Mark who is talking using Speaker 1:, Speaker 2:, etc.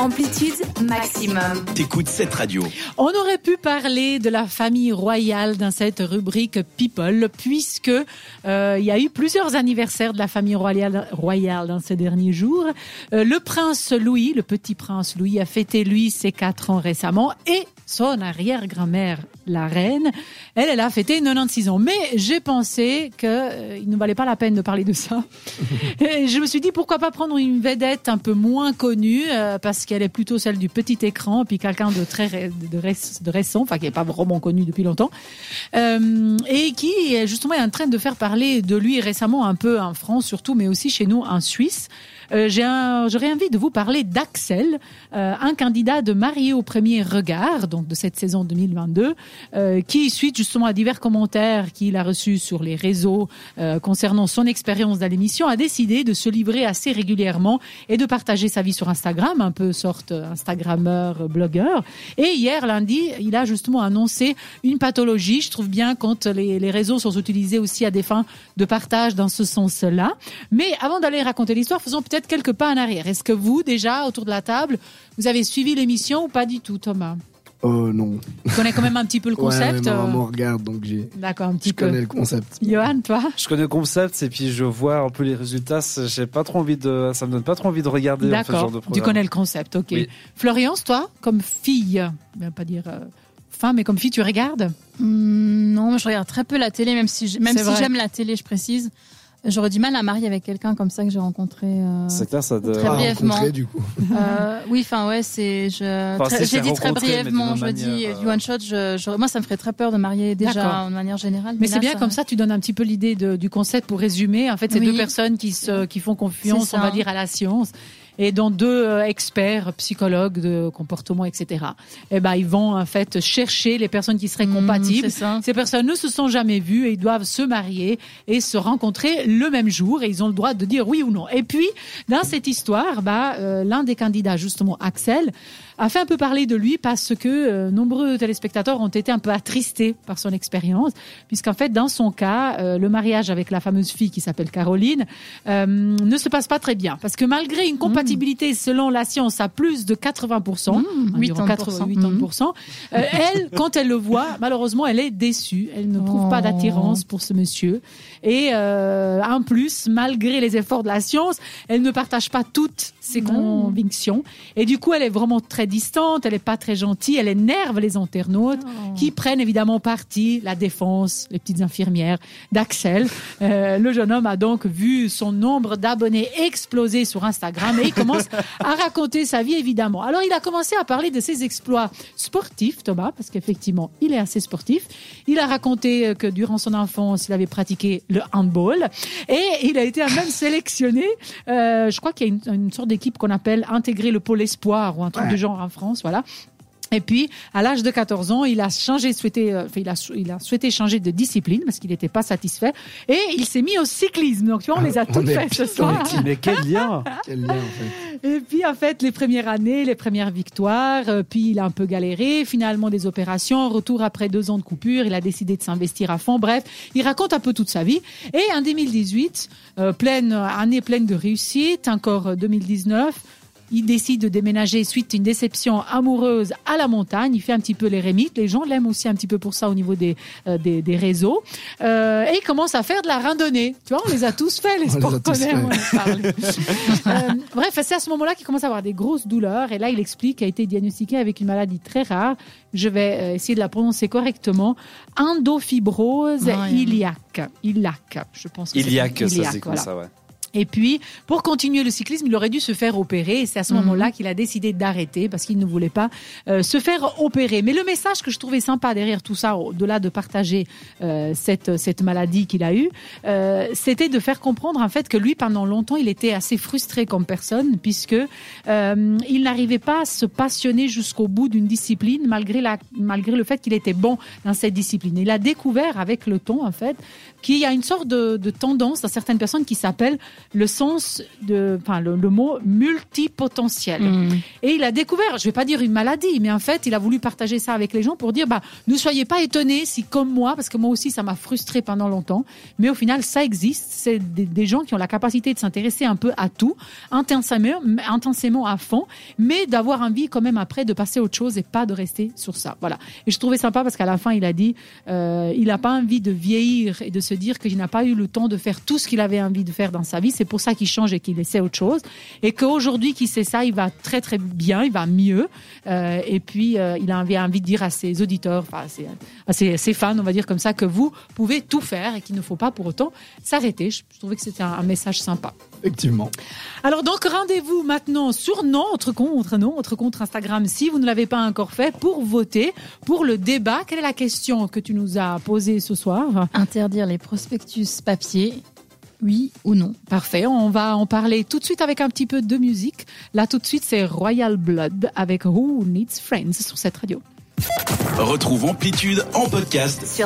Speaker 1: Amplitude maximum.
Speaker 2: T'écoutes cette radio.
Speaker 3: On aurait pu parler de la famille royale dans cette rubrique People, puisque euh, il y a eu plusieurs anniversaires de la famille royale, royale dans ces derniers jours. Euh, le prince Louis, le petit prince Louis, a fêté lui ses quatre ans récemment, et son arrière-grand-mère, la reine, elle, elle a fêté 96 ans. Mais j'ai pensé qu'il euh, ne valait pas la peine de parler de ça. Et je me suis dit pourquoi pas prendre une vedette un peu moins connue, euh, parce qu'elle est plutôt celle du petit écran, puis quelqu'un de très de, ré- de récent, enfin qui n'est pas vraiment connu depuis longtemps, euh, et qui est justement en train de faire parler de lui récemment un peu en France surtout, mais aussi chez nous en Suisse. Euh, J'aurais envie de vous parler d'Axel, euh, un candidat de marié au premier regard, donc de cette saison 2022, euh, qui, suite justement à divers commentaires qu'il a reçus sur les réseaux concernant son expérience dans l'émission, a décidé de se livrer assez régulièrement et de partager sa vie sur Instagram, un peu sorte Instagrammeur, blogueur. Et hier, lundi, il a justement annoncé une pathologie. Je trouve bien quand les, les réseaux sont utilisés aussi à des fins de partage dans ce sens-là. Mais avant d'aller raconter l'histoire, faisons peut-être quelques pas en arrière. Est-ce que vous, déjà, autour de la table, vous avez suivi l'émission ou pas du tout, Thomas?
Speaker 4: Oh non.
Speaker 3: Tu connais quand même un petit peu le concept
Speaker 4: Ouais, ma
Speaker 3: euh,
Speaker 4: maman regarde, donc j'ai.
Speaker 3: D'accord, un petit
Speaker 4: Je connais
Speaker 3: peu.
Speaker 4: le concept.
Speaker 3: Johan, toi
Speaker 5: Je connais le concept et puis je vois un peu les résultats. J'ai pas trop envie de, ça me donne pas trop envie de regarder en fait, ce genre
Speaker 3: D'accord.
Speaker 5: de
Speaker 3: Tu
Speaker 5: programme.
Speaker 3: connais le concept, ok.
Speaker 5: Oui.
Speaker 3: Florence, toi, comme fille, je vais pas dire euh, femme, mais comme fille, tu regardes?
Speaker 6: Hmm, non, je regarde très peu la télé, même si, même si j'aime la télé, je précise. J'aurais du mal à marier avec quelqu'un comme ça que j'ai rencontré. euh,
Speaker 5: C'est clair, ça doit-
Speaker 6: Très brièvement.
Speaker 4: du coup.
Speaker 6: euh, oui, enfin ouais, c'est. Je,
Speaker 5: Enfin,
Speaker 6: très-
Speaker 5: c'est
Speaker 6: j'ai dit très brièvement, je dis du
Speaker 5: euh,
Speaker 6: one shot. Je, je- moi, ça me ferait très peur de marier
Speaker 3: D'accord.
Speaker 6: déjà de manière générale.
Speaker 3: Mais c'est bien comme ça, tu donnes un petit peu l'idée de- du concept pour résumer. En fait, c'est
Speaker 6: Oui.
Speaker 3: deux personnes qui, se, qui font confiance, on va dire, à la science. Et dont deux euh, experts, psychologues de comportement, etc. Eh ben, ils vont en fait chercher les personnes qui seraient
Speaker 6: Mmh,
Speaker 3: compatibles. Ces personnes ne se sont jamais vues et ils doivent se marier et se rencontrer le même jour et ils ont le droit de dire oui ou non. Et puis, dans cette histoire, bah, euh, l'un des candidats, justement, Axel, a fait un peu parler de lui parce que euh, nombreux téléspectateurs ont été un peu attristés par son expérience, puisqu'en fait, dans son cas, euh, le mariage avec la fameuse fille qui s'appelle Caroline ne se passe pas très bien, parce que malgré une compatibilité selon la science à plus de 80%,
Speaker 6: Mmh,
Speaker 3: environ
Speaker 6: 80%,
Speaker 3: 80%, euh, elle, quand elle le voit, malheureusement, elle est déçue. Elle ne trouve pas
Speaker 6: Oh.
Speaker 3: d'attirance pour ce monsieur. Et euh, en plus, malgré les efforts de la science, elle ne partage pas toutes ses convictions. Et du coup, elle est vraiment très distante, elle est pas très gentille, elle énerve les internautes qui prennent évidemment parti la défense, les petites infirmières d'Axel. Euh, le jeune homme a donc vu son nombre d'abonnés exploser sur Instagram et commence à raconter sa vie évidemment. Alors il a commencé à parler de ses exploits sportifs, Thomas, parce qu'effectivement il est assez sportif. Il a raconté euh, que durant son enfance il avait pratiqué le handball et il a été même sélectionné. euh, je crois qu'il y a une, une sorte d'équipe qu'on appelle intégrer le pôle espoir ou un truc
Speaker 4: Ouais.
Speaker 3: de genre en France, voilà. Et puis, à l'âge de 14 ans, il a changé, souhaité, euh, enfin, il a, il a souhaité changer de discipline parce qu'il n'était pas satisfait. Et il s'est mis au cyclisme. Donc, tu vois, on les a
Speaker 4: On
Speaker 3: toutes
Speaker 4: est
Speaker 3: faites ce soir.
Speaker 5: Mais quel lien
Speaker 4: Quel lien, en fait.
Speaker 3: Et puis, en fait, les premières années, les premières victoires, euh, puis il a un peu galéré, finalement des opérations, retour après deux ans de coupure, il a décidé de s'investir à fond. Bref, il raconte un peu toute sa vie. Et en 2018, euh, pleine, année pleine de réussite, encore euh, 2019, il décide de déménager suite à une déception amoureuse à la montagne. Il fait un petit peu les rémites. Les gens l'aiment aussi un petit peu pour ça au niveau des, euh, des, des réseaux. Euh, et il commence à faire de la randonnée. Tu vois, on les a tous fait, les parle. Euh, bref, c'est à ce moment-là qu'il commence à avoir des grosses douleurs. Et là, il explique qu'il a été diagnostiqué avec une maladie très rare. Je vais essayer de la prononcer correctement. Endofibrose
Speaker 6: Ah, ouais.
Speaker 3: iliaque. Iliaque, je pense. que c'est
Speaker 5: Iliac, ça
Speaker 3: iliaque,
Speaker 5: c'est comme
Speaker 3: voilà.
Speaker 5: ça, ouais.
Speaker 3: Et puis, pour continuer le cyclisme, il aurait dû se faire opérer. Et c'est à ce
Speaker 6: Mhm.
Speaker 3: moment-là qu'il a décidé d'arrêter parce qu'il ne voulait pas euh, se faire opérer. Mais le message que je trouvais sympa derrière tout ça, au-delà de partager euh, cette, cette maladie qu'il a eue, euh, c'était de faire comprendre en fait que lui, pendant longtemps, il était assez frustré comme personne puisque euh, il n'arrivait pas à se passionner jusqu'au bout d'une discipline malgré, la, malgré le fait qu'il était bon dans cette discipline. Il a découvert avec le temps, en fait, qu'il y a une sorte de, de tendance dans certaines personnes qui s'appelle le sens de, enfin le, le mot multipotentiel.
Speaker 6: Mm.
Speaker 3: Et il a découvert, je vais pas dire une maladie, mais en fait, il a voulu partager ça avec les gens pour dire, bah, ne soyez pas étonnés si, comme moi, parce que moi aussi, ça m'a frustré pendant longtemps, mais au final, ça existe. C'est des, des gens qui ont la capacité de s'intéresser un peu à tout, intensément, intensément à fond, mais d'avoir envie quand même après de passer à autre chose et pas de rester sur ça. Voilà. Et je trouvais sympa parce qu'à la fin, il a dit, euh, il n'a pas envie de vieillir et de se dire qu'il n'a pas eu le temps de faire tout ce qu'il avait envie de faire dans sa vie. C'est pour ça qu'il change et qu'il essaie autre chose. Et qu'aujourd'hui qu'il sait ça, il va très très bien, il va mieux. Euh, et puis, euh, il avait envie de dire à ses auditeurs, enfin, à ses, à ses- ses fans, on va dire comme ça, que vous pouvez tout faire et qu'il ne faut pas pour autant s'arrêter. Je, je trouvais que c'était un, un message sympa.
Speaker 4: Effectivement.
Speaker 3: Alors donc rendez-vous maintenant sur notre compte, notre compte Instagram si vous ne l'avez pas encore fait pour voter pour le débat. Quelle est la question que tu nous as posée ce soir?
Speaker 6: Interdire les prospectus papier, oui ou non
Speaker 3: Parfait, on va en parler tout de suite avec un petit peu de musique. Là tout de suite c'est Royal Blood avec Who Needs Friends sur cette radio.
Speaker 2: Retrouve Amplitude en podcast